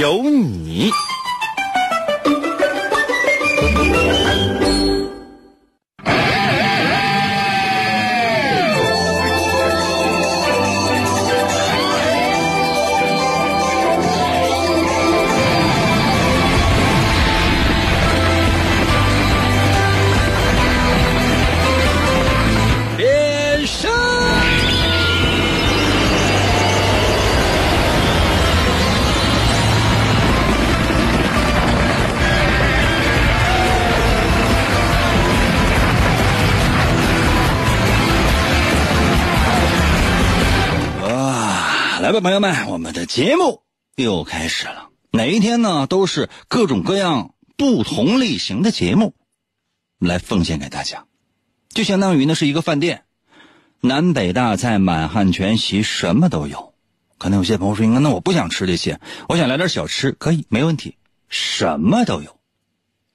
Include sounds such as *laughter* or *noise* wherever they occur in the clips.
有你。朋友们，我们的节目又开始了。哪一天呢，都是各种各样不同类型的节目来奉献给大家，就相当于呢是一个饭店，南北大菜、满汉全席，什么都有。可能有些朋友说：“那我不想吃这些，我想来点小吃，可以，没问题，什么都有。”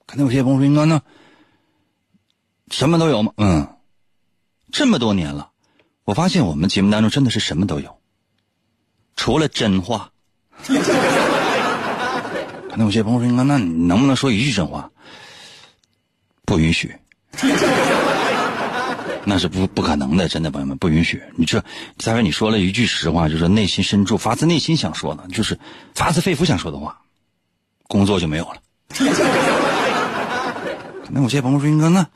可能有些朋友说：“应该呢，什么都有吗？”嗯，这么多年了，我发现我们节目当中真的是什么都有，除了真话。*laughs* 可能有些朋友说：“应该那你能不能说一句真话？”不允许。*laughs* 那是不不可能的，真的，朋友们不允许。你这，再说你说了一句实话，就是内心深处发自内心想说的，就是发自肺腑想说的话，工作就没有了。*laughs* 那有些朋友说：“英哥，那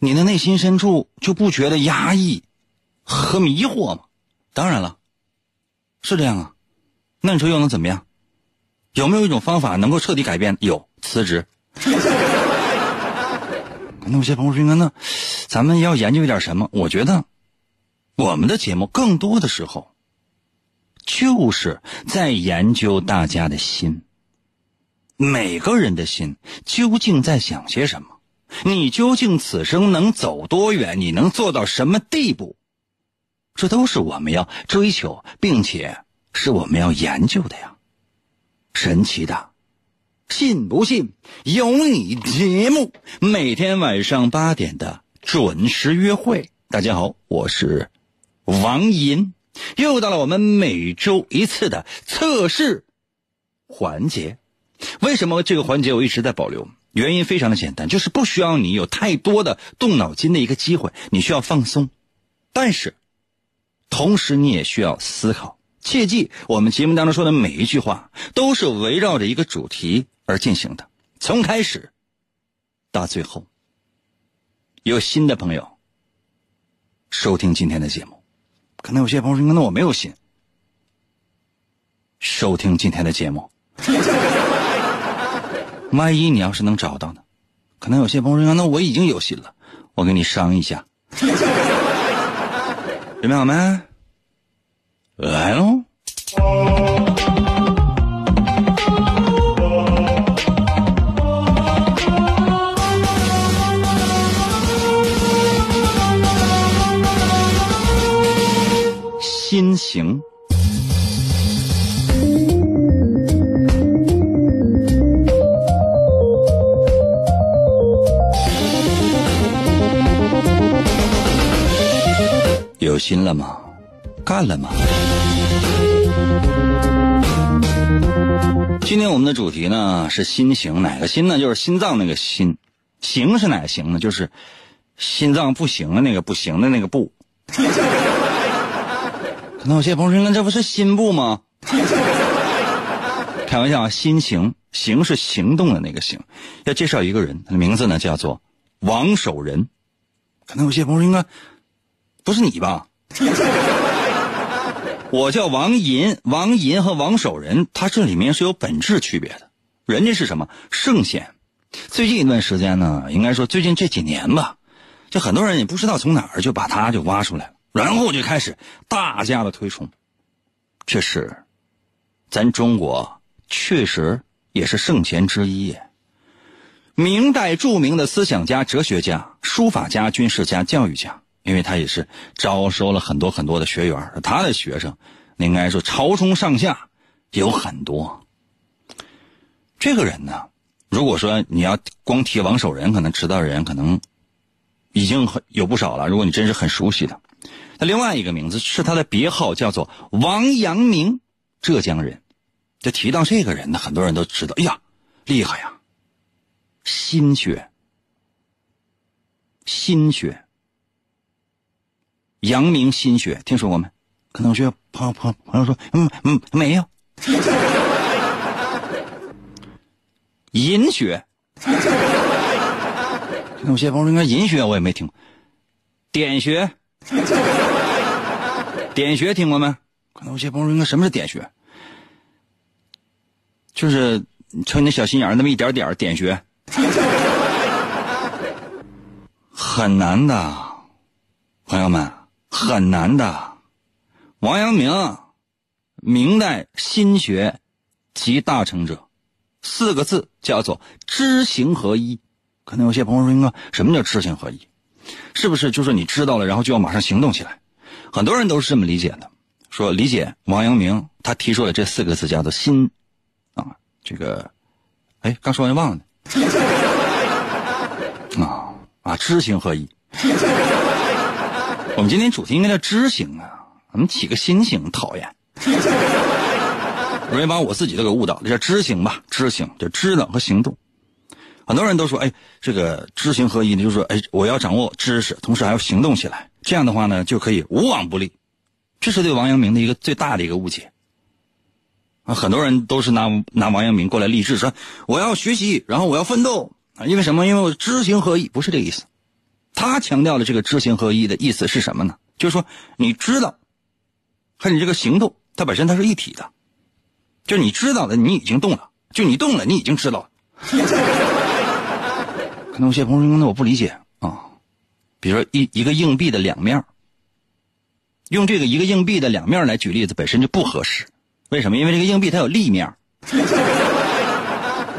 你的内心深处就不觉得压抑和迷惑吗？”当然了，是这样啊。那你说又能怎么样？有没有一种方法能够彻底改变？有，辞职。*laughs* 那有些朋友说：“英哥，那咱们要研究一点什么？”我觉得，我们的节目更多的时候，就是在研究大家的心。每个人的心究竟在想些什么？你究竟此生能走多远？你能做到什么地步？这都是我们要追求，并且是我们要研究的呀。神奇的，信不信有你节目？每天晚上八点的准时约会。大家好，我是王银，又到了我们每周一次的测试环节。为什么这个环节我一直在保留？原因非常的简单，就是不需要你有太多的动脑筋的一个机会，你需要放松，但是同时你也需要思考。切记，我们节目当中说的每一句话都是围绕着一个主题而进行的，从开始到最后。有新的朋友收听今天的节目，可能有些朋友说：“那我没有心收听今天的节目。”万一你要是能找到呢？可能有些朋友说：“那我已经有心了，我跟你商一下，准备好没？来喽！”心情。有心了吗？干了吗？今天我们的主题呢是心形，哪个心呢？就是心脏那个心，形是哪个形呢？就是心脏不行的那个不行的那个不。*laughs* 可能有些朋友说，那这不是心部吗？*laughs* 开玩笑啊，心形，形是行动的那个形。要介绍一个人，他的名字呢叫做王守仁。可能有些朋友说，应该不是你吧？*laughs* 我叫王银，王银和王守仁，他这里面是有本质区别的。人家是什么圣贤？最近一段时间呢，应该说最近这几年吧，就很多人也不知道从哪儿就把他就挖出来了，然后就开始大家的推崇。这是咱中国确实也是圣贤之一。明代著名的思想家、哲学家、书法家、军事家、教育家，因为他也是招收了很多很多的学员，他的学生应该说朝中上下有很多。这个人呢，如果说你要光提王守仁，可能知道的人可能已经很有不少了。如果你真是很熟悉的，那另外一个名字是他的别号，叫做王阳明，浙江人。就提到这个人呢，很多人都知道，哎呀，厉害呀！心学，心学，阳明心学，听说过没？可能有些朋友朋友朋友说，嗯嗯，没有。银学，有些朋友说，应该银学我也没听。点穴，点穴听过没？可能有些朋友说，应该什么是点穴？就是瞅你那小心眼那么一点点点穴，很难的，朋友们，很难的。王阳明，明代心学集大成者，四个字叫做知行合一。可能有些朋友说，应该什么叫知行合一？是不是就是你知道了，然后就要马上行动起来？很多人都是这么理解的，说理解王阳明他提出的这四个字叫做心。啊这个，哎，刚说完忘了。*laughs* 啊啊，知行合一。我们今天主题应该叫知行啊，我们起个心行讨厌，容易把我自己都给误导了。叫知行吧，知行就知道和行动。很多人都说，哎，这个知行合一呢，就是说，哎，我要掌握知识，同时还要行动起来，这样的话呢，就可以无往不利。这是对王阳明的一个最大的一个误解。啊，很多人都是拿拿王阳明过来励志，说我要学习，然后我要奋斗！因为什么？因为知行合一，不是这个意思。他强调的这个知行合一的意思是什么呢？就是说，你知道和你这个行动，它本身它是一体的。就你知道的，你已经动了；就你动了，你已经知道了。可能有些朋友说：“那我不理解啊。”比如说一一个硬币的两面，用这个一个硬币的两面来举例子，本身就不合适。为什么？因为这个硬币它有立面。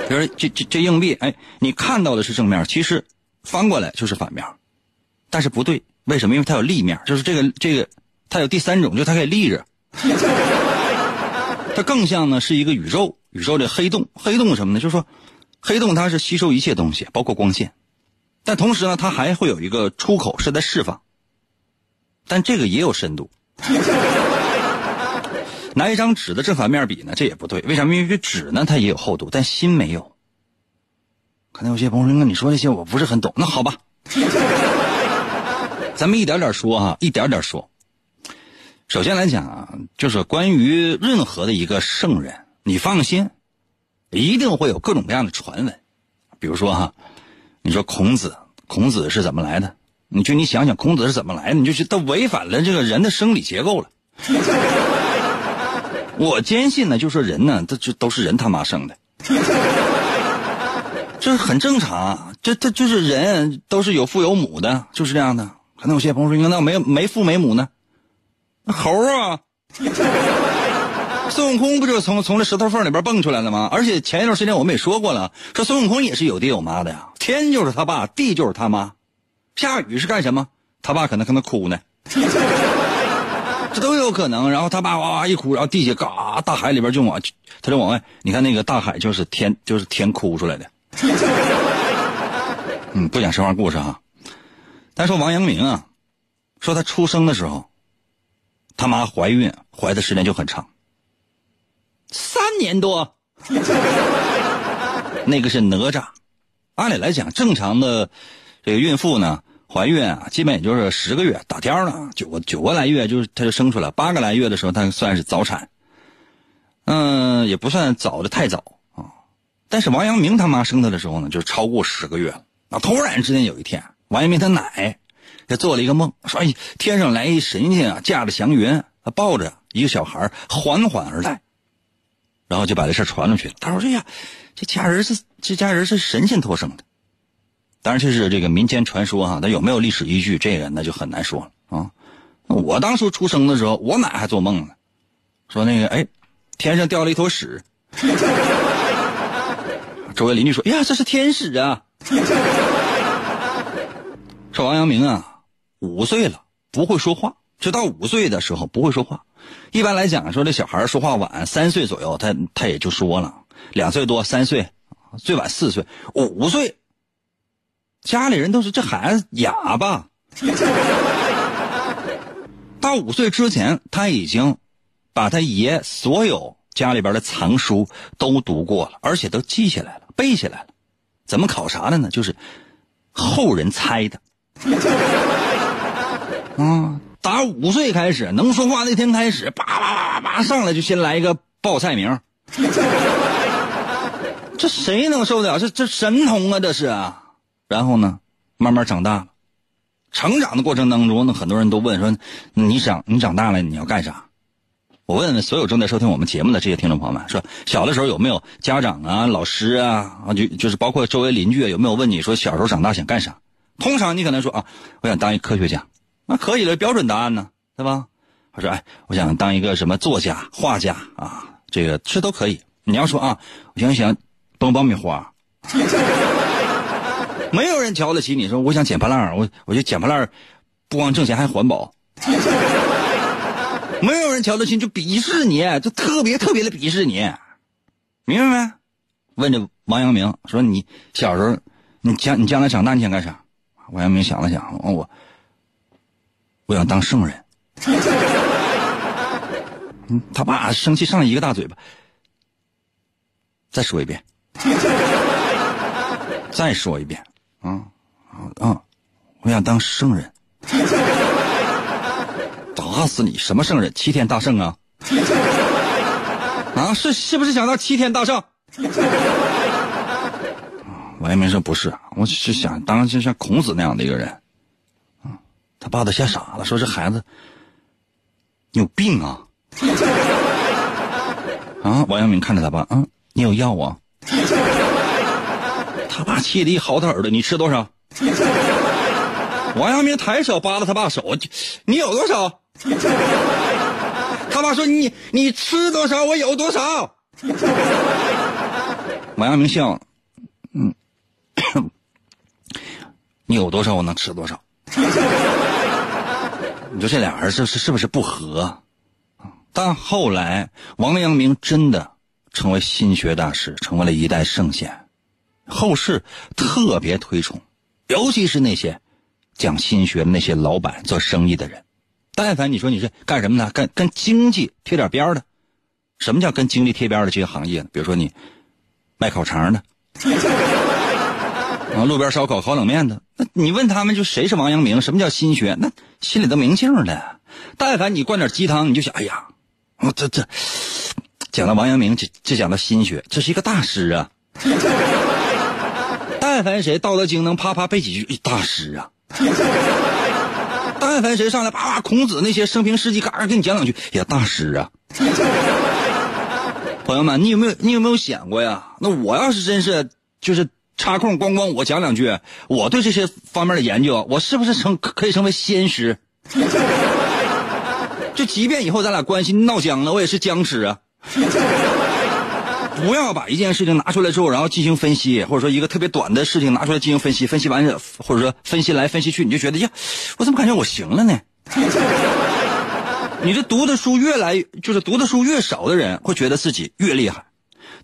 比如这这这硬币，哎，你看到的是正面，其实翻过来就是反面。但是不对，为什么？因为它有立面，就是这个这个，它有第三种，就它可以立着。它更像呢是一个宇宙，宇宙的黑洞。黑洞什么呢？就是说，黑洞它是吸收一切东西，包括光线，但同时呢，它还会有一个出口是在释放。但这个也有深度。拿一张纸的正反面比呢，这也不对。为什么？因为这纸呢，它也有厚度，但心没有。可能有些朋友说：“那你说这些我不是很懂。”那好吧，咱们一点点说哈，一点点说。首先来讲啊，就是关于任何的一个圣人，你放心，一定会有各种各样的传闻。比如说哈，你说孔子，孔子是怎么来的？你就你想想，孔子是怎么来的？你就去他违反了这个人的生理结构了。*laughs* 我坚信呢，就说人呢，这这都是人他妈生的，这很正常。这这就是人都是有父有母的，就是这样的。可能有些朋友说，那没没父没母呢？猴啊，孙悟空不就从从这石头缝里边蹦出来的吗？而且前一段时间我们也说过了，说孙悟空也是有爹有妈的呀，天就是他爸，地就是他妈。下雨是干什么？他爸可能可能哭呢。这都有可能，然后他爸哇哇一哭，然后地下嘎，大海里边就往，他就往外。你看那个大海就是天，就是天哭出来的。嗯，不讲神话故事哈。单说王阳明啊，说他出生的时候，他妈怀孕，怀的时间就很长，三年多。*laughs* 那个是哪吒，按理来讲，正常的这个孕妇呢。怀孕啊，基本也就是十个月打天了，九个九个来月就是她就生出来，八个来月的时候她算是早产，嗯，也不算早的太早啊。但是王阳明他妈生他的时候呢，就超过十个月了。啊，突然之间有一天，王一鸣他奶他做了一个梦，说：“哎，天上来一神仙啊，驾着祥云，抱着一个小孩缓缓而来。”然后就把这事传出去了。他说：“哎呀，这家人是这家人是神仙托生的。”当然这是这个民间传说哈，它有没有历史依据，这个那就很难说了啊。我当初出生的时候，我奶还做梦呢，说那个哎，天上掉了一坨屎，*laughs* 周围邻居说：“呀，这是天使啊！”说王阳明啊，五岁了不会说话，直到五岁的时候不会说话。一般来讲，说这小孩说话晚，三岁左右他他也就说了，两岁多三岁，最晚四岁，五岁，家里人都是这孩子哑巴。到五岁之前，他已经把他爷所有家里边的藏书都读过了，而且都记下来了，背下来了。怎么考察的呢？就是后人猜的。啊，*laughs* 打五岁开始能说话那天开始，叭叭叭叭叭上来就先来一个报菜名。这谁能受得了？这这神童啊，这是。然后呢，慢慢长大了。成长的过程当中，呢很多人都问说：“你长你长大了你要干啥？”我问问所有正在收听我们节目的这些听众朋友们，说小的时候有没有家长啊、老师啊啊，就就是包括周围邻居有没有问你说小时候长大想干啥？通常你可能说啊，我想当一科学家，那可以了，标准答案呢，对吧？我说哎，我想当一个什么作家、画家啊，这个这都可以。你要说啊，我想想蹦爆米花。*laughs* 没有人瞧得起你，说我想捡破烂我我就捡破烂不光挣钱还环保。*laughs* 没有人瞧得起，就鄙视你，就特别特别的鄙视你，明白没？问这王阳明说：“你小时候，你将你将来长大你想干啥？”王阳明想了想，我我想当圣人。他爸生气上了一个大嘴巴。再说一遍，再说一遍。啊啊！我想当圣人，打死你！什么圣人？齐天大圣啊！*laughs* 啊，是是不是想当齐天大圣？王阳明说不是，我是想当就像孔子那样的一个人。啊，他爸都吓傻了，说这孩子你有病啊！啊，王阳明看着他爸，嗯，你有药啊？他爸气得一薅他耳朵，你吃多少？王阳明抬手扒拉他爸手，你有多少？他爸说你你吃多少，我有多少。王阳明笑，嗯，*laughs* 你有多少，我能吃多少。你说这俩人是是是不是不和？但后来王阳明真的成为心学大师，成为了一代圣贤。后世特别推崇，尤其是那些讲心学的那些老板、做生意的人。但凡你说你是干什么的，跟跟经济贴点边的，什么叫跟经济贴边的这些行业呢？比如说你卖烤肠的，啊，路边烧烤、烤冷面的，那你问他们就谁是王阳明？什么叫心学？那心里都明镜了。但凡你灌点鸡汤，你就想，哎呀，我这这讲到王阳明，这这讲到心学，这是一个大师啊。但凡谁《道德经》能啪啪背几句，大师啊！但凡谁上来啪啪孔子那些生平事迹，嘎嘎给你讲两句，也大师啊！*laughs* 朋友们，你有没有你有没有想过呀？那我要是真是就是插空咣咣我讲两句，我对这些方面的研究，我是不是成可以成为仙师？*laughs* 就即便以后咱俩关系闹僵了，我也是僵尸啊！不要把一件事情拿出来之后，然后进行分析，或者说一个特别短的事情拿出来进行分析，分析完或者说分析来分析去，你就觉得呀，我怎么感觉我行了呢？*laughs* 你这读的书越来，就是读的书越少的人，会觉得自己越厉害。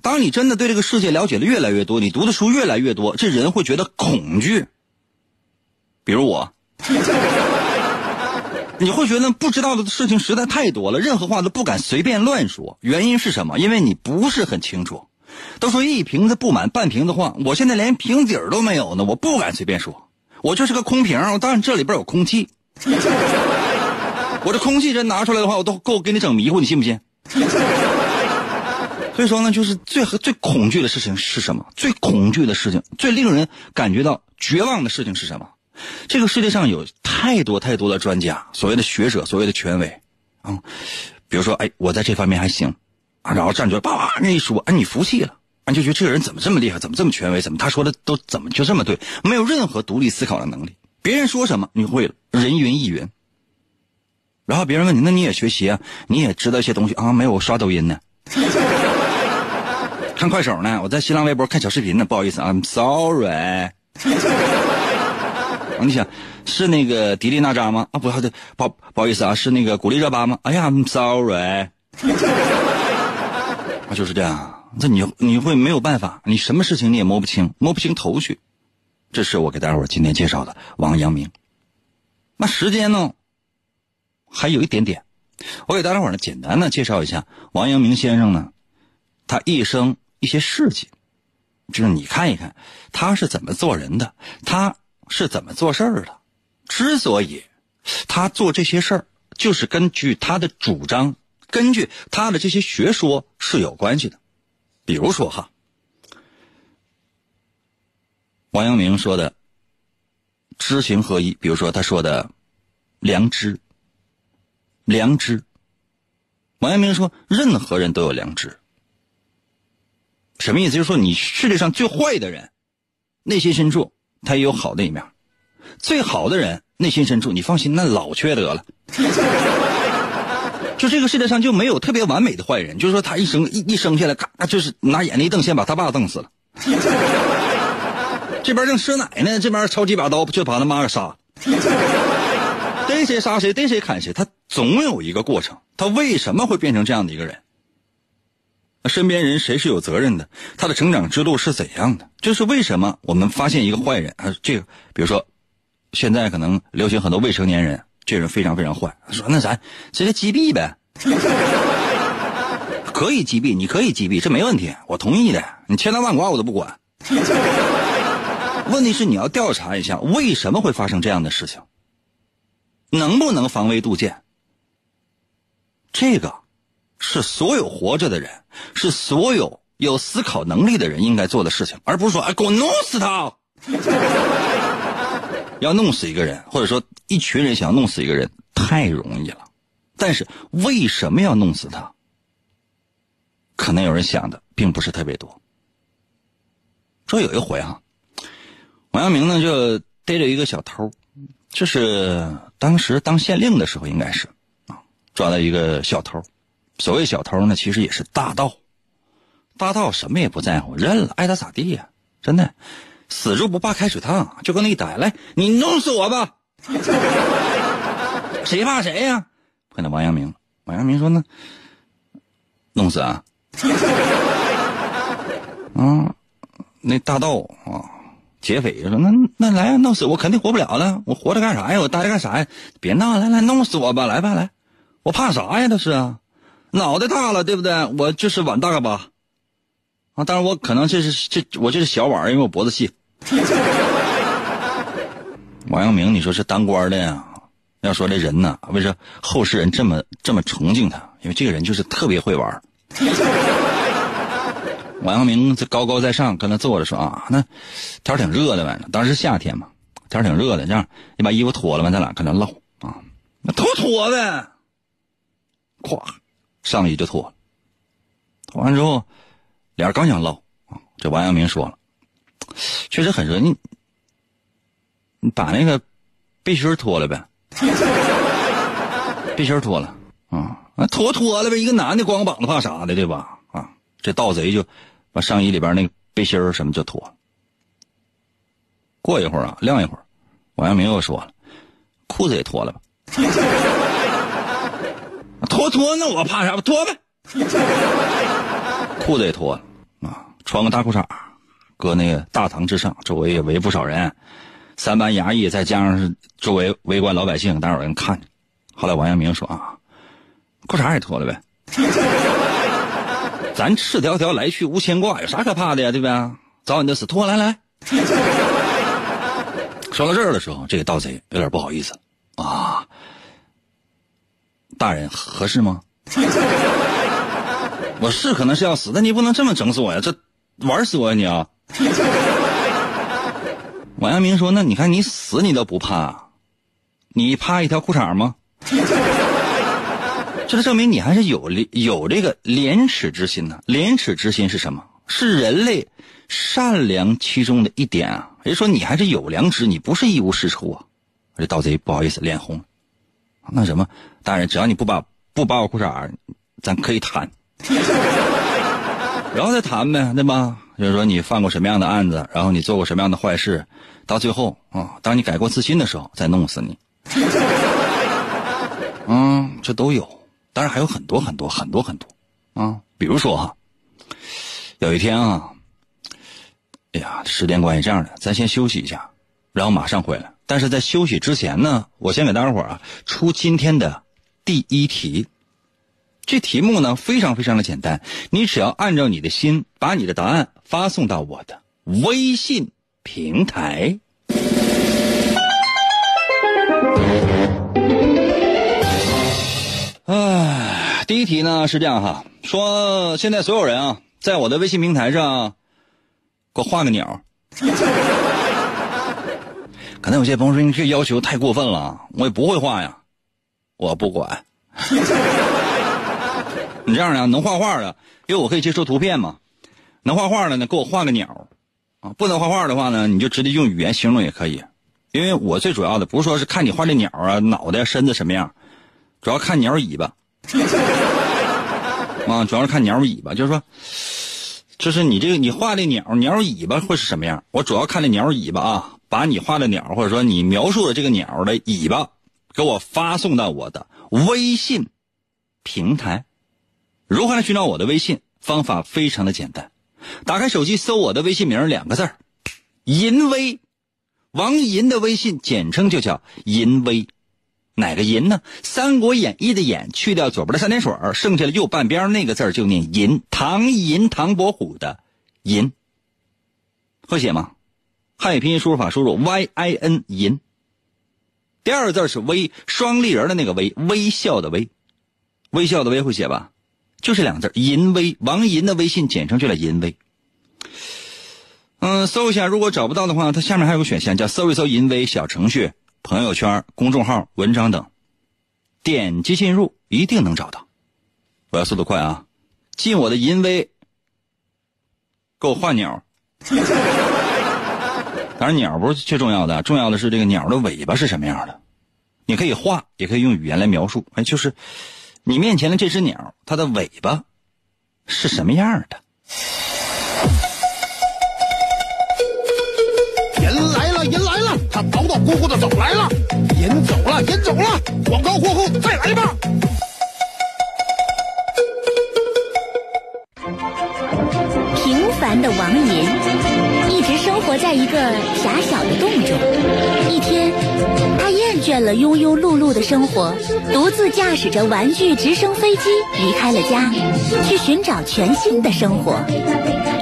当你真的对这个世界了解的越来越多，你读的书越来越多，这人会觉得恐惧。比如我。你会觉得不知道的事情实在太多了，任何话都不敢随便乱说。原因是什么？因为你不是很清楚。都说一瓶子不满半瓶子晃，我现在连瓶底儿都没有呢，我不敢随便说。我就是个空瓶，但是这里边有空气。*laughs* 我这空气真拿出来的话，我都够给你整迷糊，你信不信？所以说呢，就是最最恐惧的事情是什么？最恐惧的事情，最令人感觉到绝望的事情是什么？这个世界上有太多太多的专家，所谓的学者，所谓的权威，啊，比如说，哎，我在这方面还行，啊，然后站出来，叭叭那一说，哎，你服气了，你就觉得这个人怎么这么厉害，怎么这么权威，怎么他说的都怎么就这么对，没有任何独立思考的能力，别人说什么你会了，人云亦云。然后别人问你，那你也学习啊，你也知道一些东西啊？没有，我刷抖音呢。看快手呢，我在新浪微博看小视频呢，不好意思，I'm sorry。你想是那个迪丽娜扎吗？啊，不好的，不不好意思啊，是那个古力热巴吗？哎呀，I'm sorry。啊，就是这样，这你你会没有办法，你什么事情你也摸不清，摸不清头绪。这是我给大伙今天介绍的王阳明。那时间呢，还有一点点，我给大家伙呢简单的介绍一下王阳明先生呢，他一生一些事迹，就是你看一看他是怎么做人的，他。是怎么做事儿的？之所以他做这些事儿，就是根据他的主张，根据他的这些学说是有关系的。比如说哈，王阳明说的“知行合一”，比如说他说的“良知”，良知。王阳明说，任何人都有良知。什么意思？就是说，你世界上最坏的人，内心深处。他也有好的一面，最好的人内心深处，你放心，那老缺德了。*laughs* 就这个世界上就没有特别完美的坏人，就是说他一生一一生下来，嘎，就是拿眼泪一瞪，先把他爸瞪死了。*laughs* 这边正吃奶呢，这边抄几把刀就把他妈给杀。逮谁杀谁，逮谁砍谁，他总有一个过程。他为什么会变成这样的一个人？那身边人谁是有责任的？他的成长之路是怎样的？就是为什么我们发现一个坏人啊？这个，比如说，现在可能流行很多未成年人，这人非常非常坏。说那咱直接击毙呗，*laughs* 可以击毙，你可以击毙，这没问题，我同意的。你千刀万剐我都不管。问题是你要调查一下为什么会发生这样的事情，能不能防微杜渐？这个。是所有活着的人，是所有有思考能力的人应该做的事情，而不是说，哎，给我弄死他。*laughs* 要弄死一个人，或者说一群人想要弄死一个人，太容易了。但是为什么要弄死他？可能有人想的并不是特别多。说有一回啊，王阳明呢就逮着一个小偷，就是当时当县令的时候，应该是啊，抓到一个小偷。所谓小偷呢，其实也是大盗。大盗什么也不在乎，认了，爱咋咋地呀！真的，死猪不怕开水烫，就跟那一逮来，你弄死我吧！*laughs* 谁怕谁呀？碰到王阳明，王阳明说呢，弄死啊！*laughs* 啊，那大盗啊，劫匪说那那来弄死我，肯定活不了了。我活着干啥呀？我待着干啥呀？别闹，来来弄死我吧，来吧来，我怕啥呀？这是啊。脑袋大了，对不对？我就是碗大吧，啊！当然我可能这是这我这是小碗，因为我脖子细。*laughs* 王阳明，你说是当官的呀？要说这人呢，为啥后世人这么这么崇敬他？因为这个人就是特别会玩。*laughs* 王阳明这高高在上，跟他坐着说啊，那天挺热的，反正当时夏天嘛，天挺热的，这样你把衣服脱了吧，咱俩搁那唠啊，那脱脱呗，咵。上衣就脱了，脱完之后，俩人刚想唠，这王阳明说了：“确实很热，你你把那个背心脱了呗，背心脱了啊，脱脱了呗，一个男的光膀子怕啥的，对吧？啊，这盗贼就把上衣里边那个背心什么就脱了。过一会儿啊，晾一会儿，王阳明又说了，裤子也脱了吧。”脱脱，那我怕啥？脱呗，裤子也脱了啊，穿个大裤衩，搁那个大堂之上，周围也围不少人，三班衙役再加上是周围围观老百姓，大有人看着。后来王阳明说啊，裤衩也脱了呗，*laughs* 咱赤条条来去无牵挂，有啥可怕的呀？对吧？早晚就死，脱来来。*laughs* 说到这儿的时候，这个盗贼有点不好意思啊。大人合适吗？*laughs* 我是可能是要死，但你不能这么整死我呀！这玩死我呀你啊！王阳明说：“那你看你死你都不怕，你怕一条裤衩吗？” *laughs* 这证明你还是有有这个廉耻之心呢。廉耻之心是什么？是人类善良其中的一点啊。也就说你还是有良知，你不是一无是处啊。这盗贼不好意思，脸红。那什么，大人，只要你不把不把我裤衩，咱可以谈。*laughs* 然后再谈呗，对吧？就是说你犯过什么样的案子，然后你做过什么样的坏事，到最后啊，当你改过自新的时候，再弄死你。*laughs* 嗯，这都有，当然还有很多很多很多很多啊，比如说哈，有一天啊，哎呀，时间关系这样的，咱先休息一下，然后马上回来。但是在休息之前呢，我先给大家伙啊出今天的第一题。这题目呢非常非常的简单，你只要按照你的心把你的答案发送到我的微信平台。唉，第一题呢是这样哈，说现在所有人啊，在我的微信平台上给我画个鸟。可能有些朋友说你这要求太过分了，我也不会画呀，我不管。*laughs* 你这样的能画画的，因为我可以接收图片嘛。能画画的呢，给我画个鸟啊。不能画画的话呢，你就直接用语言形容也可以。因为我最主要的不是说是看你画的鸟啊，脑袋身子什么样，主要看鸟尾巴。*laughs* 啊，主要是看鸟尾巴，就是说，就是你这个你画的鸟鸟尾巴会是什么样？我主要看这鸟尾巴啊，把你画的鸟或者说你描述的这个鸟的尾巴，给我发送到我的微信平台。如何来寻找我的微信？方法非常的简单，打开手机搜我的微信名两个字儿，银威，王银的微信简称就叫银威，哪个银呢？《三国演义》的演去掉左边的三点水剩下的右半边那个字就念银，唐银唐伯虎的银，会写吗？汉语拼音输入法输入 y i n 银，第二个字是微，双立人的那个微，微笑的微，微笑的微会写吧？就这两个字，银微，王银的微信简称就叫银微。嗯，搜一下，如果找不到的话，它下面还有个选项叫搜一搜银微小程序、朋友圈、公众号、文章等，点击进入一定能找到。我要速度快啊！进我的银威，给我换鸟。当然，鸟不是最重要的，重要的是这个鸟的尾巴是什么样的。你可以画，也可以用语言来描述。哎，就是。你面前的这只鸟，它的尾巴是什么样的？人来了，人来了，他叨叨咕咕的走来了，人走了，人走了，广告过后再来吧。平凡的王银活在一个狭小的洞中，一天。他厌倦了庸庸碌碌的生活，独自驾驶着玩具直升飞机离开了家，去寻找全新的生活。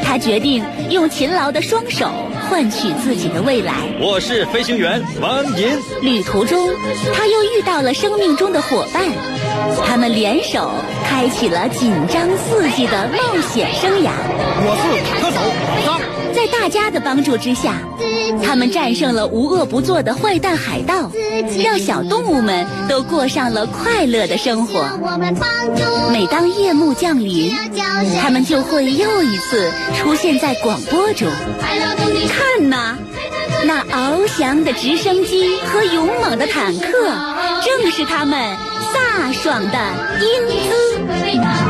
他决定用勤劳的双手换取自己的未来。我是飞行员王银。旅途中，他又遇到了生命中的伙伴，他们联手开启了紧张刺激的冒险生涯。我是坦克手老张。在大家的帮助之下，他们战胜了无恶不作的坏蛋海盗，让小动物们都过上了快乐的生活。每当夜幕降临，他们就会又一次出现在广播中。看呐，那翱翔的直升机和勇猛的坦克，正是他们飒爽的英姿。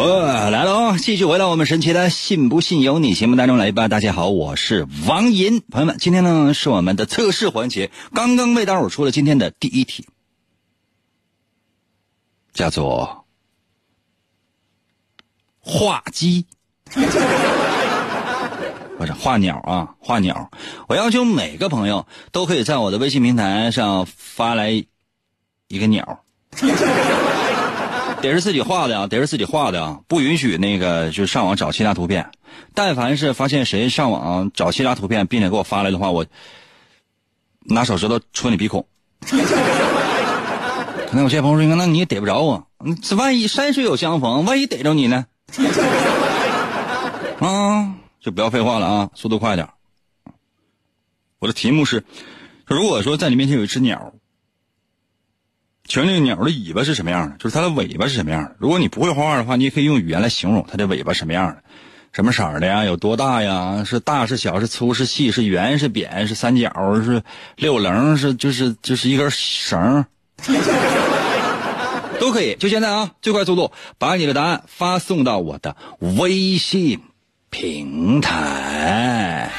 我来了啊！继续回到我们神奇的“信不信由你”节目当中来吧。大家好，我是王银，朋友们，今天呢是我们的测试环节，刚刚为大伙出了今天的第一题，叫做画鸡，不是画鸟啊，画鸟。我要求每个朋友都可以在我的微信平台上发来一个鸟。得是自己画的啊，得是自己画的啊，不允许那个就上网找其他图片。但凡是发现谁上网找其他图片，并且给我发来的话，我拿手指头戳你鼻孔。可能有些朋友说：“那你也逮不着我，这万一山水有相逢，万一逮着你呢？” *laughs* 啊，就不要废话了啊，速度快点。我的题目是：如果说在你面前有一只鸟。请问这个鸟的尾巴是什么样的？就是它的尾巴是什么样的？如果你不会画画的话，你也可以用语言来形容它的尾巴什么样的，什么色儿的呀？有多大呀？是大是小？是粗是细？是圆是扁？是三角？是六棱？是就是就是一根绳 *laughs* 都可以。就现在啊，最快速度把你的答案发送到我的微信平台。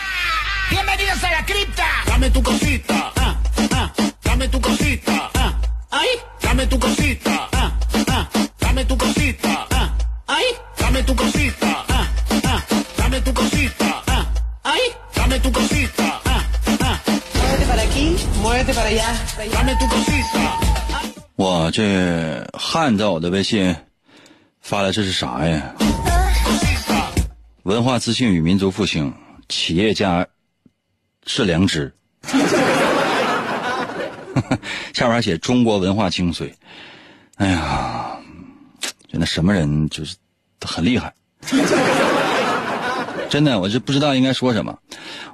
我这汉在我的微信发的这是啥呀？文化自信与民族复兴，企业家是良知。下边写中国文化精髓。哎呀，真的什么人就是很厉害。真的，我就不知道应该说什么。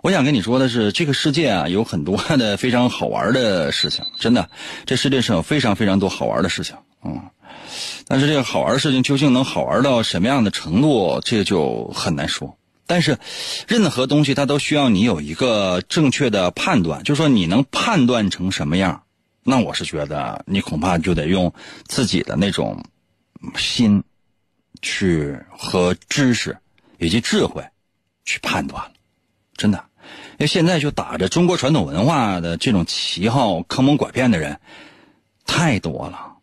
我想跟你说的是，这个世界啊，有很多的非常好玩的事情。真的，这世界上有非常非常多好玩的事情。嗯，但是这个好玩的事情究竟能好玩到什么样的程度，这就很难说。但是，任何东西它都需要你有一个正确的判断，就是说你能判断成什么样，那我是觉得你恐怕就得用自己的那种心去和知识以及智慧。去判断了，真的，因为现在就打着中国传统文化的这种旗号坑蒙拐骗的人太多了，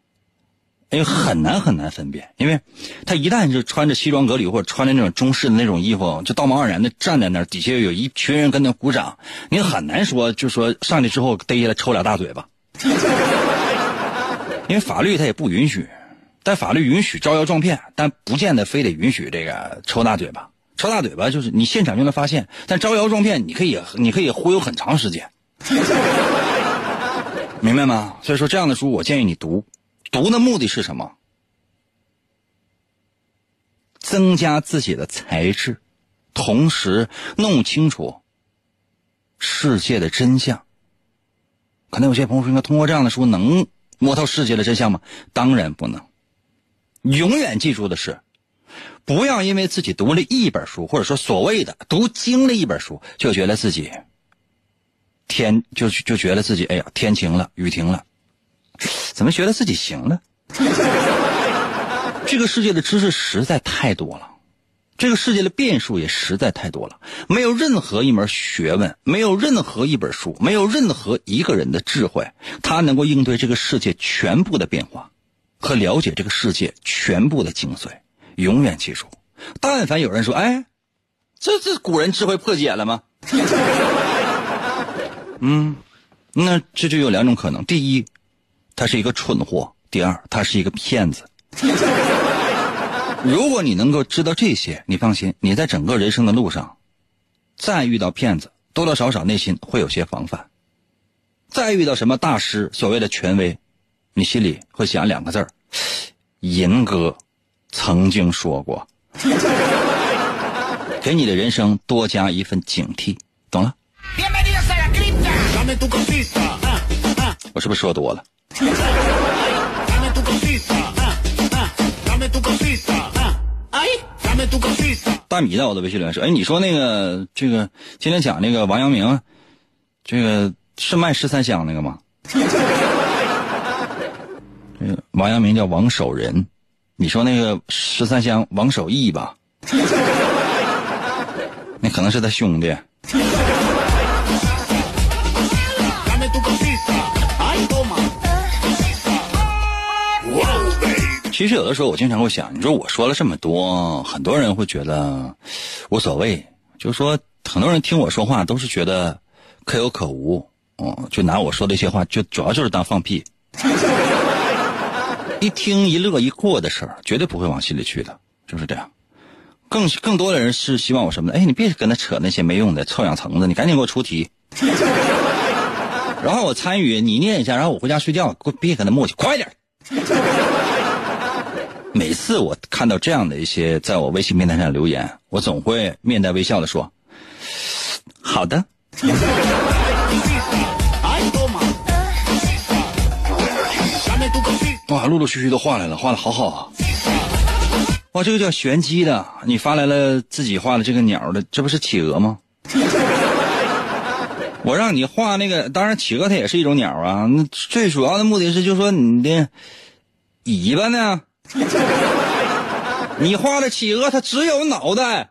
因为很难很难分辨，因为他一旦是穿着西装革履或者穿着那种中式的那种衣服，就道貌岸然的站在那儿，底下有一群人跟那鼓掌，你很难说就说上去之后逮下来抽俩大嘴巴，*laughs* 因为法律他也不允许，但法律允许招摇撞骗，但不见得非得允许这个抽大嘴巴。抽大嘴巴就是你现场就能发现，但招摇撞骗你可以你可以忽悠很长时间，*laughs* 明白吗？所以说这样的书我建议你读，读的目的是什么？增加自己的才智，同时弄清楚世界的真相。可能有些朋友说，应该通过这样的书能摸透世界的真相吗？当然不能。永远记住的是。不要因为自己读了一本书，或者说所谓的读精了一本书，就觉得自己天就就觉得自己哎呀天晴了雨停了，怎么觉得自己行了？*laughs* 这个世界的知识实在太多了，这个世界的变数也实在太多了。没有任何一门学问，没有任何一本书，没有任何一个人的智慧，他能够应对这个世界全部的变化和了解这个世界全部的精髓。永远记住，但凡有人说：“哎，这这古人智慧破解了吗？” *laughs* 嗯，那这就有两种可能：第一，他是一个蠢货；第二，他是一个骗子。如果你能够知道这些，你放心，你在整个人生的路上，再遇到骗子，多多少少内心会有些防范；再遇到什么大师、所谓的权威，你心里会想两个字儿：银哥。曾经说过，*laughs* 给你的人生多加一份警惕，懂了？我是不是说多了？大米在我的微信里面说：“哎，你说那个这个今天讲那个王阳明，这个是卖十三香那个吗？*laughs* 王阳明叫王守仁。”你说那个十三香王守义吧？*laughs* 那可能是他兄弟。其实有的时候我经常会想，你说我说了这么多，很多人会觉得无所谓，就是说很多人听我说话都是觉得可有可无，嗯，就拿我说的一些话，就主要就是当放屁。*laughs* 一听一乐一过的事儿，绝对不会往心里去的，就是这样。更更多的人是希望我什么呢？哎，你别跟他扯那些没用的臭氧层子，你赶紧给我出题。*laughs* 然后我参与，你念一下，然后我回家睡觉。别跟他磨叽，快点。每次我看到这样的一些在我微信平台上留言，我总会面带微笑的说：“好的。*laughs* ”哇，陆陆续续都画来了，画的好好啊！哇，这个叫玄机的，你发来了自己画的这个鸟的，这不是企鹅吗？*laughs* 我让你画那个，当然企鹅它也是一种鸟啊。那最主要的目的是，就是说你的尾巴呢？*laughs* 你画的企鹅，它只有脑袋。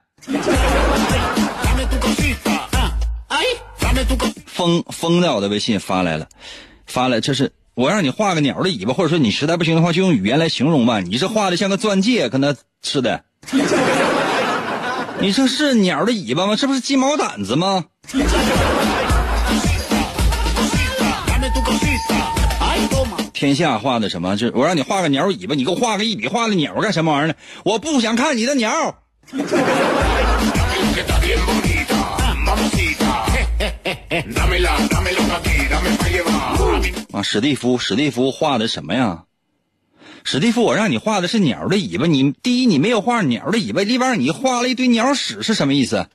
疯疯在我的微信发来了，发来这是我让你画个鸟的尾巴，或者说你实在不行的话，就用语言来形容吧。你这画的像个钻戒，跟那似的。*laughs* 你这是鸟的尾巴吗？这不是鸡毛掸子吗？天下画的什么？就我让你画个鸟尾巴，你给我画个一笔画的鸟干什么玩意儿呢？我不想看你的鸟。啊，史蒂夫，史蒂夫画的什么呀？史蒂夫，我让你画的是鸟的尾巴，你第一你没有画鸟的尾巴，另外你画了一堆鸟屎，是什么意思？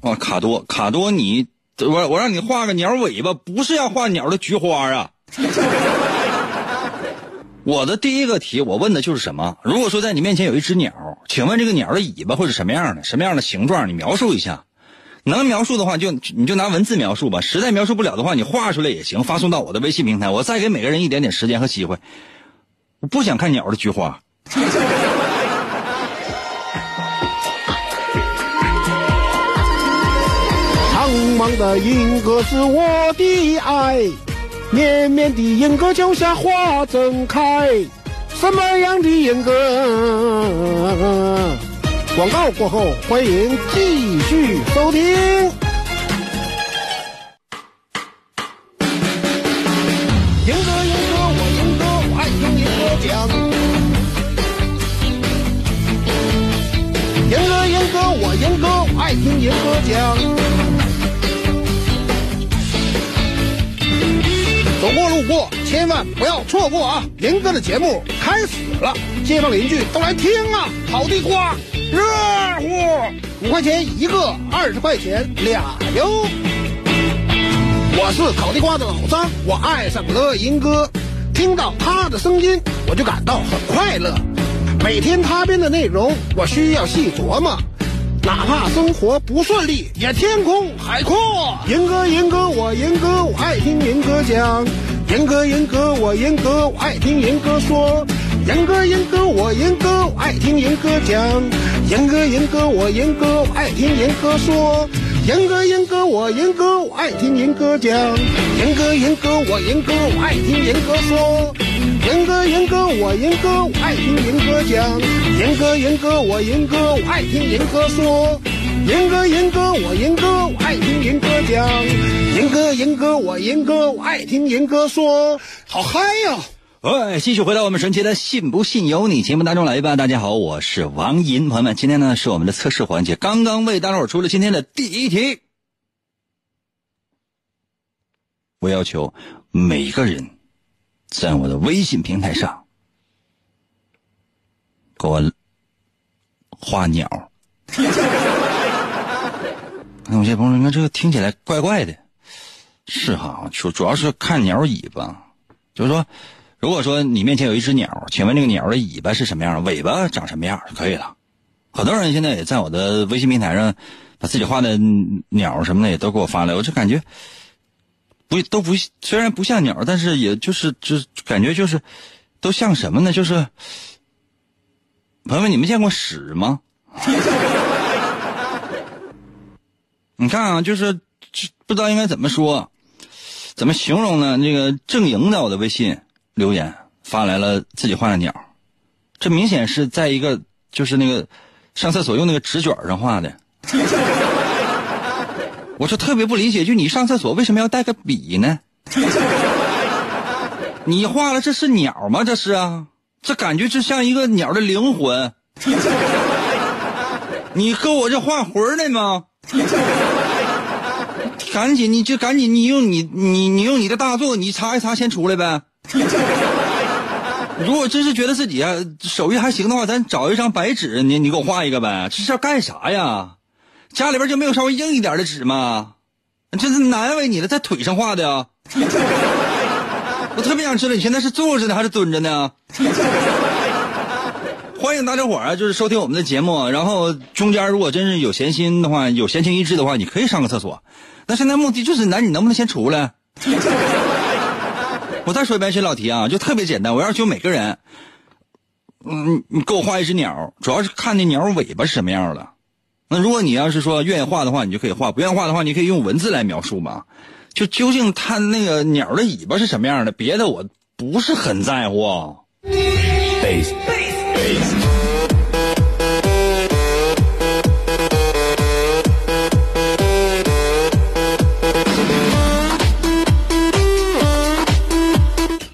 啊，卡多，卡多，你我我让你画个鸟尾巴，不是要画鸟的菊花啊。*laughs* 我的第一个题，我问的就是什么？如果说在你面前有一只鸟，请问这个鸟的尾巴会是什么样的？什么样的形状？你描述一下。能描述的话，就你就拿文字描述吧。实在描述不了的话，你画出来也行，发送到我的微信平台。我再给每个人一点点时间和机会。我不想看鸟的菊花。*laughs* 茫茫的银河是我的爱，绵绵的银河就像花正开。什么样的银河？广告过后，欢迎继续收听。不要错过啊！银哥的节目开始了，街坊邻居都来听啊！好地瓜。热乎，五块钱一个，二十块钱俩哟。我是烤地瓜的老张，我爱上了银哥，听到他的声音，我就感到很快乐。每天他编的内容，我需要细琢磨，哪怕生活不顺利，也天空海阔。银哥，银哥，我银哥，我爱听银哥讲。严哥，严哥，我严哥，我爱听严哥说。严哥，严哥，我严哥，我爱听严哥讲。严哥，严哥，我严哥，我爱听严哥说。严哥，严哥，我严哥，我爱听严哥讲。严哥，严哥，我严哥，我爱听严哥说。严哥，严哥，我严哥，我爱听严哥讲。严哥，严哥，我严哥，我爱听严哥说。严哥，严哥，我严哥，我爱听。严哥，我严哥，我爱听严哥说。好嗨呀！哎，继续回到我们神奇的“信不信由你”节目当中来吧。大家好，我是王银，朋友们，今天呢是我们的测试环节，刚刚为大伙儿出了今天的第一题。我要求每个人在我的微信平台上给我画鸟。那有些朋友说，这个听起来怪怪的，是哈，主主要是看鸟尾巴，就是说。如果说你面前有一只鸟，请问这个鸟的尾巴是什么样？尾巴长什么样就可以了。很多人现在也在我的微信平台上，把自己画的鸟什么的也都给我发来，我就感觉不都不虽然不像鸟，但是也就是就感觉就是都像什么呢？就是朋友们，你们见过屎吗？*laughs* 你看啊，就是不知道应该怎么说，怎么形容呢？那个正营在我的微信。留言发来了自己画的鸟，这明显是在一个就是那个上厕所用那个纸卷上画的。我就特别不理解，就你上厕所为什么要带个笔呢？你画了这是鸟吗？这是啊，这感觉就像一个鸟的灵魂。*laughs* 你和我这画魂呢吗？赶紧，你就赶紧，你用你你你用你的大作，你擦一擦，先出来呗。*laughs* 如果真是觉得自己啊手艺还行的话，咱找一张白纸，你你给我画一个呗。这是要干啥呀？家里边就没有稍微硬一点的纸吗？这是难为你了，在腿上画的呀。*laughs* 我特别想知道你现在是坐着呢还是蹲着呢？*laughs* 欢迎大家伙儿啊，就是收听我们的节目。然后中间如果真是有闲心的话，有闲情逸致的话，你可以上个厕所。那现在目的就是，男，你能不能先出来？*laughs* 我再说一遍这道题啊，就特别简单。我要求每个人，嗯，你给我画一只鸟，主要是看那鸟尾巴是什么样的。那如果你要是说愿意画的话，你就可以画；不愿意画的话，你可以用文字来描述嘛。就究竟它那个鸟的尾巴是什么样的，别的我不是很在乎。*laughs*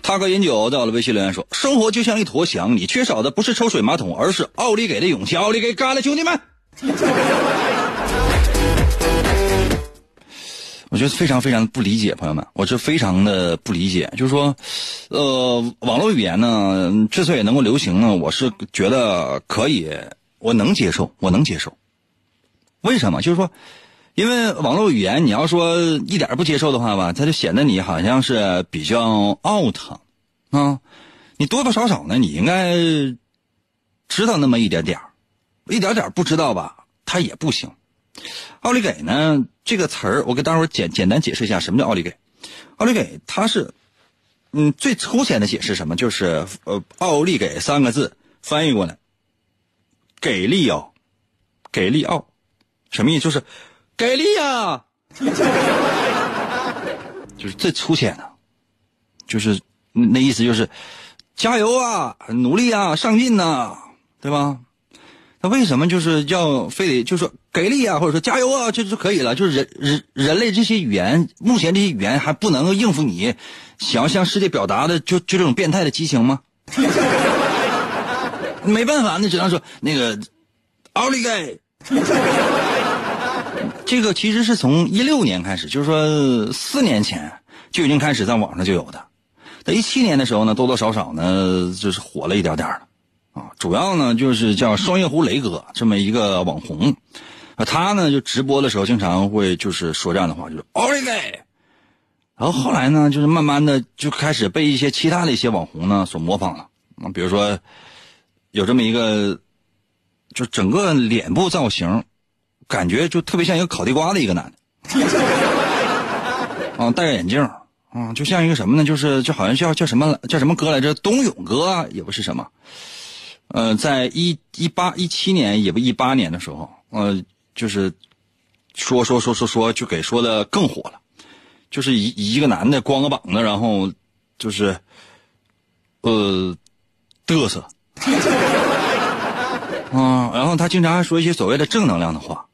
他哥饮酒，在我的微信留言说：“生活就像一坨翔，你缺少的不是抽水马桶，而是奥利给的勇气。奥利给干了，兄弟们！”我觉得非常非常不理解，朋友们，我是非常的不理解。就是说，呃，网络语言呢，之所以能够流行呢，我是觉得可以，我能接受，我能接受。为什么？就是说。因为网络语言，你要说一点不接受的话吧，它就显得你好像是比较 out 啊。你多多少少呢，你应该知道那么一点点一点点不知道吧，它也不行。奥利给呢这个词儿，我给大伙儿简简单解释一下什么叫奥利给。奥利给它是，嗯，最粗浅的解释什么？就是呃，奥利给三个字翻译过来，给力奥，给力奥，什么意思？就是。给力呀！*laughs* 就是最粗浅的，就是那意思，就是加油啊，努力啊，上进呐，对吧？那为什么就是要非得就说给力啊，或者说加油啊，这就可以了？就是人人人类这些语言，目前这些语言还不能应付你想要向世界表达的，就就这种变态的激情吗？*laughs* 没办法，你只能说那个奥利给。这个其实是从一六年开始，就是说四年前就已经开始在网上就有的。在一七年的时候呢，多多少少呢就是火了一点点了，主要呢就是叫双月湖雷哥这么一个网红，啊，他呢就直播的时候经常会就是说这样的话，就是奥利给。然后后来呢，就是慢慢的就开始被一些其他的一些网红呢所模仿了，啊，比如说有这么一个，就整个脸部造型。感觉就特别像一个烤地瓜的一个男的，啊，戴个眼镜，啊，就像一个什么呢？就是就好像叫叫什么叫什么哥来着？冬泳哥也不是什么，呃，在一一八一七年也不一八年的时候，呃，就是说说说说说就给说的更火了，就是一一个男的光个膀子，然后就是呃嘚瑟，啊，*laughs* 然后他经常还说一些所谓的正能量的话。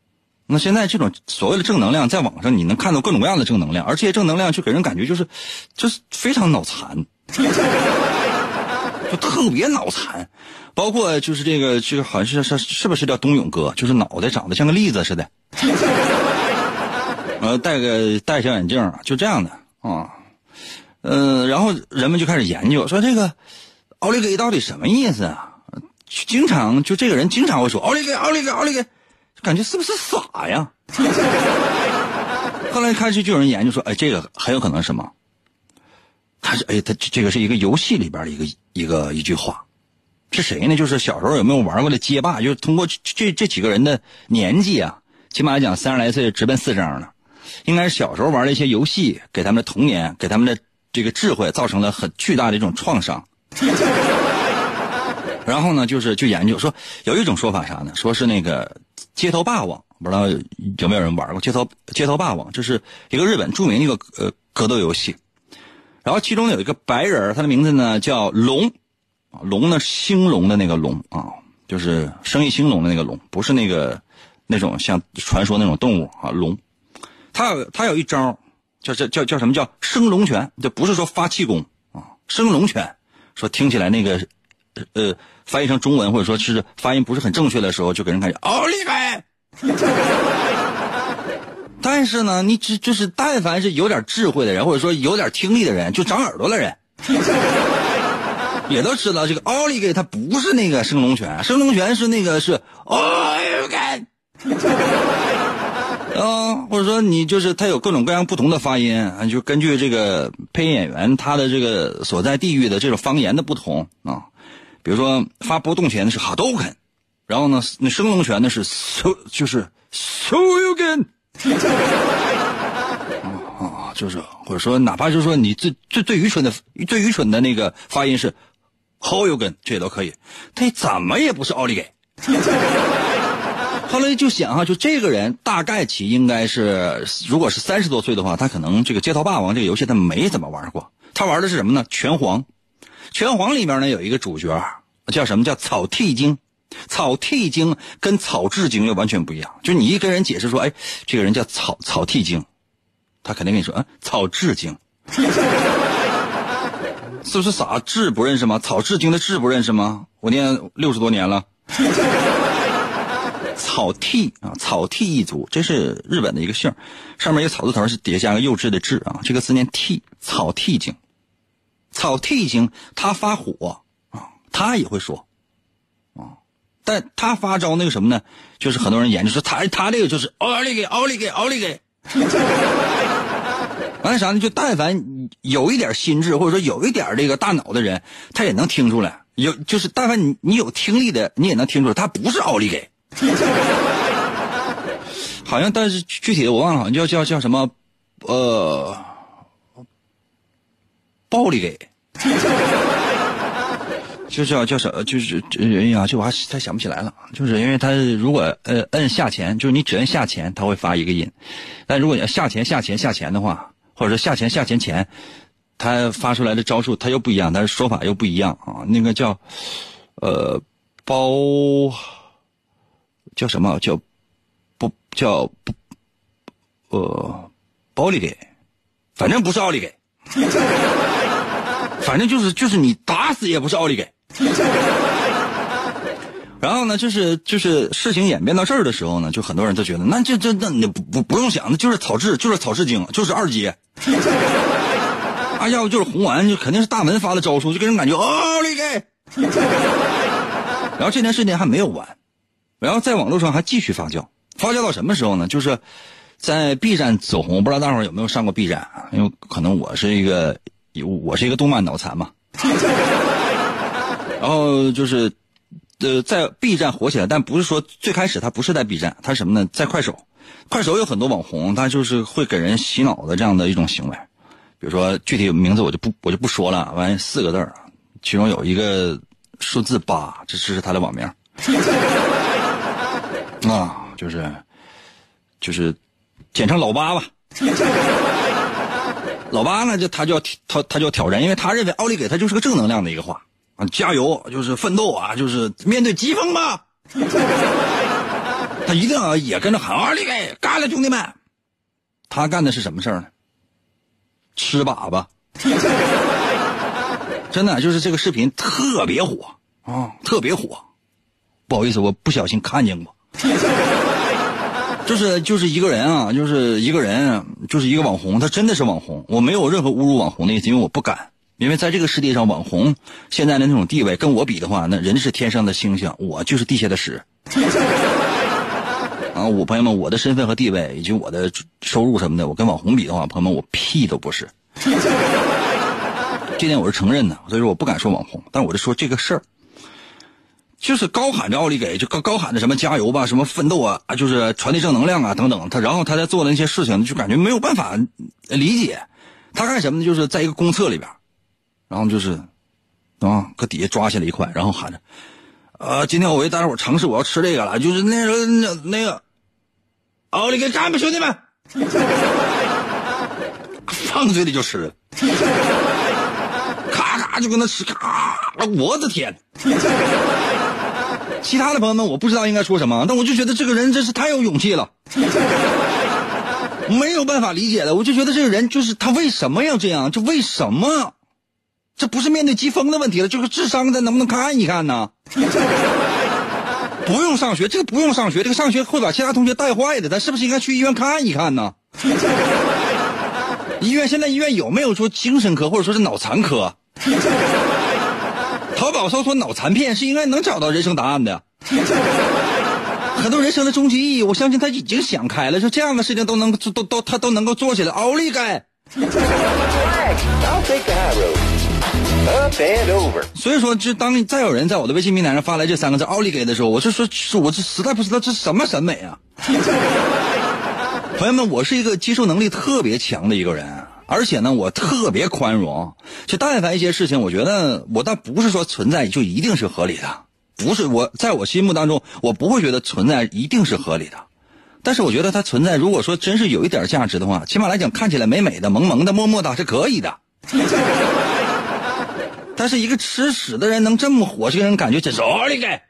那现在这种所谓的正能量，在网上你能看到各种各样的正能量，而这些正能量就给人感觉就是，就是非常脑残，就特别脑残。包括就是这个，这个好像是是是不是叫冬泳哥？就是脑袋长得像个栗子似的，*laughs* 呃，戴个戴小眼镜，就这样的啊。嗯，然后人们就开始研究，说这个奥利给到底什么意思啊？经常就这个人经常会说奥利给，奥利给，奥利给。感觉是不是傻呀？*laughs* 后来开始就有人研究说，哎，这个很有可能什么？他是哎，他这个是一个游戏里边的一个一个一句话，是谁呢？就是小时候有没有玩过的街霸？就是通过这这几个人的年纪啊，起码来讲三十来岁，直奔四张了，应该是小时候玩的一些游戏，给他们的童年，给他们的这个智慧造成了很巨大的一种创伤。*laughs* 然后呢，就是就研究说，有一种说法啥呢？说是那个。街头霸王，不知道有没有人玩过街头街头霸王？这是一个日本著名一个呃格斗游戏。然后其中有一个白人，他的名字呢叫龙，龙呢兴隆的那个龙啊，就是生意兴隆的那个龙，不是那个那种像传说那种动物啊龙。他有他有一招叫叫叫叫什么叫升龙拳？这不是说发气功啊，升龙拳。说听起来那个呃。翻译成中文或者说是发音不是很正确的时候，就给人感觉奥利给。*laughs* 但是呢，你只就是但凡是有点智慧的人，或者说有点听力的人，*laughs* 就长耳朵的人，也都知道这个奥利给他不是那个升龙拳，升龙拳是那个是奥利给。*laughs* 啊，或者说你就是他有各种各样不同的发音啊，就根据这个配音演员他的这个所在地域的这种方言的不同啊。比如说发波动拳的是哈都肯，然后呢，那升龙拳呢是 so 就是 so you can，*laughs* 啊，就是或者说哪怕就是说你最最最愚蠢的最愚蠢的那个发音是 Hogan，这也都可以。他怎么也不是奥利给。后来就想哈，就这个人大概其应该是，如果是三十多岁的话，他可能这个街头霸王这个游戏他没怎么玩过。他玩的是什么呢？拳皇。拳皇里面呢有一个主角叫什么叫草剃精。草剃精跟草雉精又完全不一样。就你一跟人解释说，哎，这个人叫草草剃精，他肯定跟你说，啊，草雉精。*laughs* 是不是傻？雉不认识吗？草雉精的雉不认识吗？我念六十多年了。*laughs* 草剃啊，草剃一族，这是日本的一个姓，上面一个草字头，是底下加个幼稚的稚啊。这个字念剃，草剃精，草剃精，他发火啊，他也会说，但他发招那个什么呢？就是很多人研究说他他这个就是奥利给奥利给奥利给，完了啥呢？就但凡有一点心智或者说有一点这个大脑的人，他也能听出来。有就是但凡你你有听力的，你也能听出来，他不是奥利给。好像，但是具体的我忘了，好像叫叫叫什么，呃，暴力给，就叫叫什，就是哎呀，这我还太想不起来了。就是因为他如果呃摁下潜，就是你只摁下潜，他会发一个音；但如果你要下潜下潜下潜的话，或者说下潜下潜前，他发出来的招数他又不一样，但是说法又不一样啊。那个叫呃包。叫什么叫不叫不呃奥利给，反正不是奥利给，反正就是就是你打死也不是奥利给。*laughs* 然后呢，就是就是事情演变到这儿的时候呢，就很多人都觉得，那这这那你不不不用想，那就是草雉，就是草雉精，就是二阶。*laughs* 啊，要不就是红丸，就肯定是大门发的招数，就给人感觉奥利给。*laughs* 然后这件事情还没有完。然后在网络上还继续发酵，发酵到什么时候呢？就是在 B 站走红，不知道大伙有没有上过 B 站啊？因为可能我是一个，我是一个动漫脑残嘛。然后就是，呃，在 B 站火起来，但不是说最开始他不是在 B 站，他什么呢？在快手，快手有很多网红，他就是会给人洗脑的这样的一种行为。比如说具体名字我就不我就不说了，完四个字儿，其中有一个数字八，这这是他的网名。*laughs* 啊，就是，就是，简称老八吧。老八呢，就他就要他他就要挑战，因为他认为奥利给他就是个正能量的一个话啊，加油，就是奋斗啊，就是面对疾风吧。*laughs* 他一定要也跟着喊奥利给，干了，兄弟们。他干的是什么事儿呢？吃粑粑。*laughs* 真的，就是这个视频特别火啊，特别火。不好意思，我不小心看见过。就是就是一个人啊，就是一个人，就是一个网红，他真的是网红。我没有任何侮辱网红的意思，因为我不敢。因为在这个世界上，网红现在的那种地位跟我比的话，那人是天上的星星，我就是地下的屎。*laughs* 啊，我朋友们，我的身份和地位以及我的收入什么的，我跟网红比的话，朋友们，我屁都不是。*laughs* 这点我是承认的，所以说我不敢说网红，但我就说这个事儿。就是高喊着奥利给，就高高喊着什么加油吧，什么奋斗啊啊，就是传递正能量啊等等。他然后他在做的那些事情，就感觉没有办法理解。他干什么呢？就是在一个公厕里边，然后就是啊，搁底下抓起来一块，然后喊着：“呃，今天我为大家伙尝试，我要吃这个了。”就是那时候那那个奥利给干吧，兄弟们！放嘴里就吃，咔咔就跟那吃，咔！我的天！其他的朋友们，我不知道应该说什么，但我就觉得这个人真是太有勇气了，没有办法理解的。我就觉得这个人就是他为什么要这样？就为什么？这不是面对疾风的问题了，就是智商的能不能看一看呢？*laughs* 不用上学，这个不用上学，这个上学会把其他同学带坏的。咱是不是应该去医院看一看呢？*laughs* 医院现在医院有没有说精神科或者说是脑残科？*laughs* 淘宝搜索脑残片是应该能找到人生答案的。很多人生的终极意义，我相信他已经想开了，说这样的事情都能都都他都能够做起来。奥利给！所以说，就当再有人在我的微信平台上发来这三个字“奥利给”的时候，我就说，我这实在不知道这是什么审美啊！*laughs* 朋友们，我是一个接受能力特别强的一个人。而且呢，我特别宽容。就但凡一些事情，我觉得我倒不是说存在就一定是合理的，不是我在我心目当中，我不会觉得存在一定是合理的。但是我觉得它存在，如果说真是有一点价值的话，起码来讲看起来美美的、萌萌的、么么哒是可以的。但是一个吃屎的人能这么火，这个人感觉真是奥利给！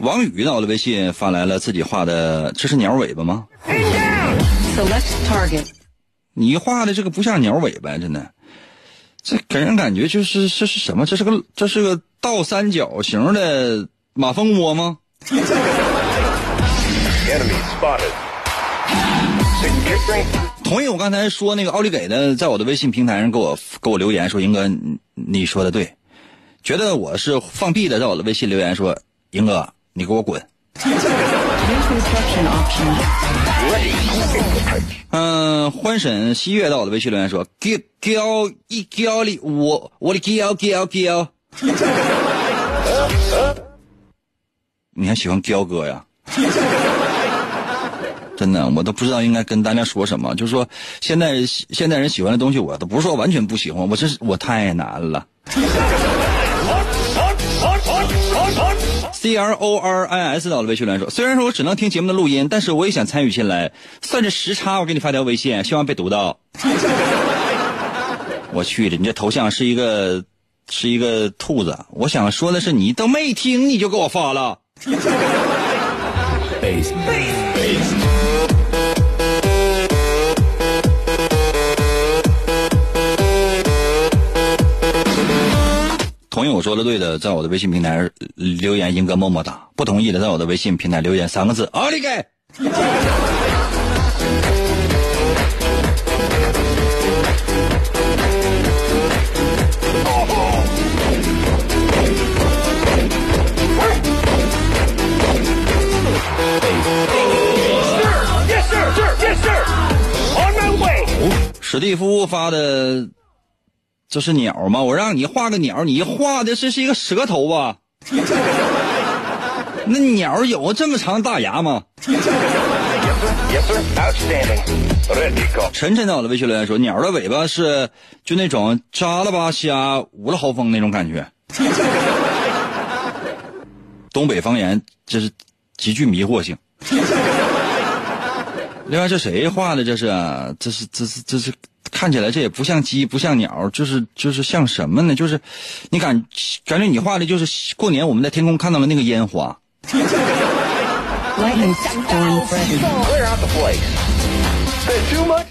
王宇到我的微信发来了自己画的，这是鸟尾巴吗？你画的这个不像鸟尾巴，真的，这给人感觉就是这是什么？这是个这是个倒三角形的马蜂窝吗？同意我刚才说那个奥利给的，在我的微信平台上给我给我留言说，英哥你说的对，觉得我是放屁的，在我的微信留言说，英哥你给我滚。嗯，欢审西月到我的微信留言说，叫叫一叫里我我的 giao giao giao，，你还喜欢彪哥呀？真的，我都不知道应该跟大家说什么。就是说，现在现在人喜欢的东西，我都不是说完全不喜欢，我这是我太难了。C R O R I S 到了微信来说，虽然说我只能听节目的录音，但是我也想参与进来。算着时差，我给你发条微信，希望被读到。*laughs* 我去的，你这头像是一个是一个兔子。我想说的是，你都没听，你就给我发了。同意我说的对的，在我的微信平台留言“英哥么么哒”；不同意的，在我的微信平台留言三个字“奥利给”。史蒂夫发的。这是鸟吗？我让你画个鸟，你画的这是一个舌头吧？那鸟有这么长大牙吗？晨晨在我的微信留言说，鸟的尾巴是就那种扎了吧瞎无了豪风那种感觉。东北方言这是极具迷惑性。另外，这谁画的？这是这是这是这是。看起来这也不像鸡，不像鸟，就是就是像什么呢？就是，你感感觉你画的就是过年我们在天空看到了那个烟花。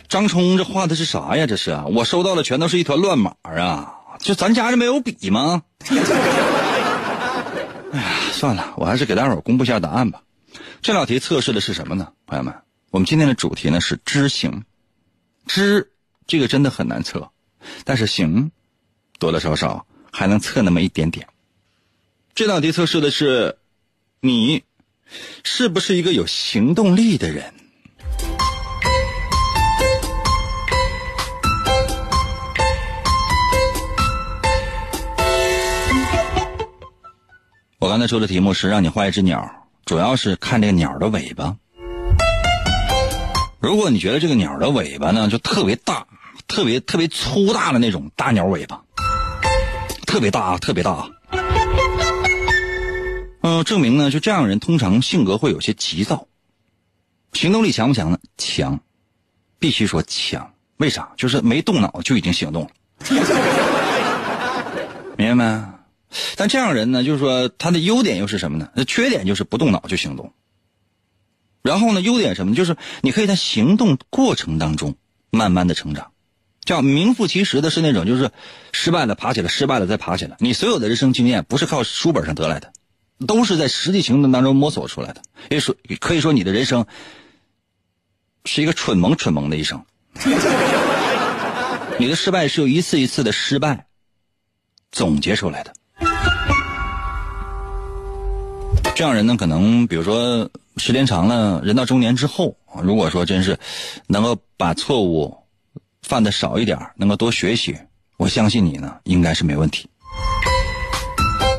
张冲这画的是啥呀？这是我收到的全都是一团乱码啊！就咱家这没有笔吗？哎呀，算了，我还是给大伙儿公布一下答案吧。这道题测试的是什么呢？朋友们，我们今天的主题呢是知行，知。这个真的很难测，但是行，多多少少还能测那么一点点。这道题测试的是你是不是一个有行动力的人。我刚才说的题目是让你画一只鸟，主要是看这个鸟的尾巴。如果你觉得这个鸟的尾巴呢就特别大。特别特别粗大的那种大鸟尾巴，特别大啊，特别大。嗯，证明呢，就这样人通常性格会有些急躁，行动力强不强呢？强，必须说强。为啥？就是没动脑就已经行动了，*laughs* 明白没？但这样人呢，就是说他的优点又是什么呢？那缺点就是不动脑就行动。然后呢，优点什么？就是你可以在行动过程当中慢慢的成长。叫名副其实的是那种，就是失败了爬起来，失败了再爬起来。你所有的人生经验不是靠书本上得来的，都是在实际行动当中摸索出来的。也说可以说你的人生是一个蠢萌蠢萌的一生。你的失败是由一次一次的失败总结出来的。这样人呢，可能比如说时间长了，人到中年之后，如果说真是能够把错误。犯的少一点，能够多学习，我相信你呢，应该是没问题。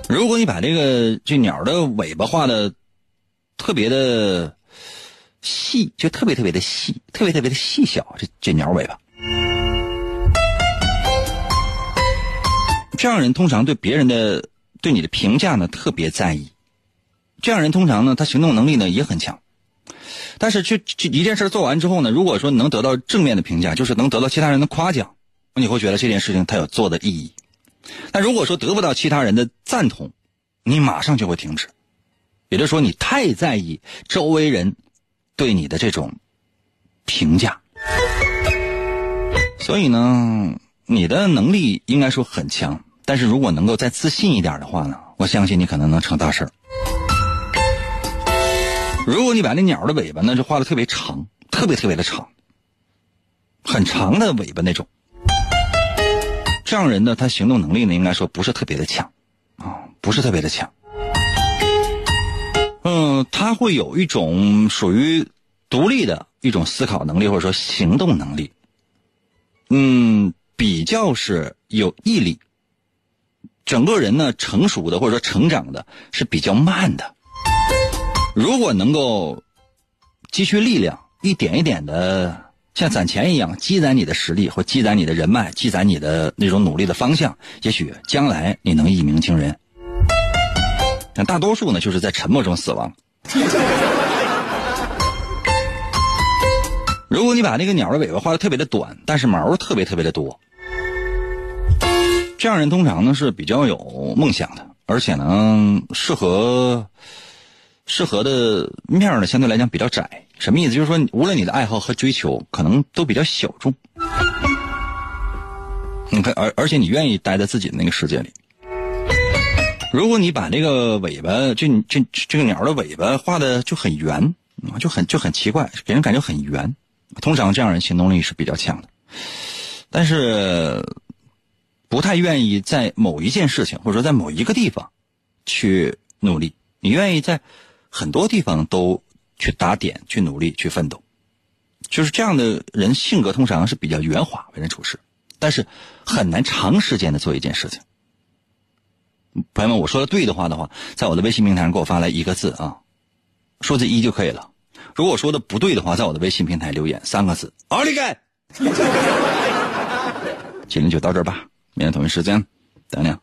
如果你把这个这鸟的尾巴画的特别的细，就特别特别的细，特别特别的细小。这这鸟尾巴，这样人通常对别人的对你的评价呢特别在意。这样人通常呢，他行动能力呢也很强。但是，去去一件事做完之后呢，如果说能得到正面的评价，就是能得到其他人的夸奖，你会觉得这件事情它有做的意义。但如果说得不到其他人的赞同，你马上就会停止。也就是说，你太在意周围人对你的这种评价，所以呢，你的能力应该说很强。但是如果能够再自信一点的话呢，我相信你可能能成大事儿。如果你把那鸟的尾巴呢，就画的特别长，特别特别的长，很长的尾巴那种，这样人呢，他行动能力呢，应该说不是特别的强，啊，不是特别的强。嗯，他会有一种属于独立的一种思考能力，或者说行动能力。嗯，比较是有毅力，整个人呢成熟的或者说成长的是比较慢的。如果能够积蓄力量，一点一点的像攒钱一样积攒你的实力，或积攒你的人脉，积攒你的那种努力的方向，也许将来你能一鸣惊人。但大多数呢，就是在沉默中死亡。*laughs* 如果你把那个鸟的尾巴画的特别的短，但是毛特别特别的多，这样人通常呢是比较有梦想的，而且呢适合。适合的面呢，相对来讲比较窄。什么意思？就是说，无论你的爱好和追求，可能都比较小众。你看，而而且你愿意待在自己的那个世界里。如果你把这个尾巴，这这这个鸟的尾巴画的就很圆，就很就很奇怪，给人感觉很圆。通常这样人行动力是比较强的，但是不太愿意在某一件事情或者说在某一个地方去努力。你愿意在。很多地方都去打点、去努力、去奋斗，就是这样的人性格通常是比较圆滑、为人处事，但是很难长时间的做一件事情。朋友们，我说的对的话的话，在我的微信平台上给我发来一个字啊，数字一就可以了。如果说的不对的话，在我的微信平台留言三个字：奥利给。*laughs* 今天就到这儿吧，明天同一时间，等等。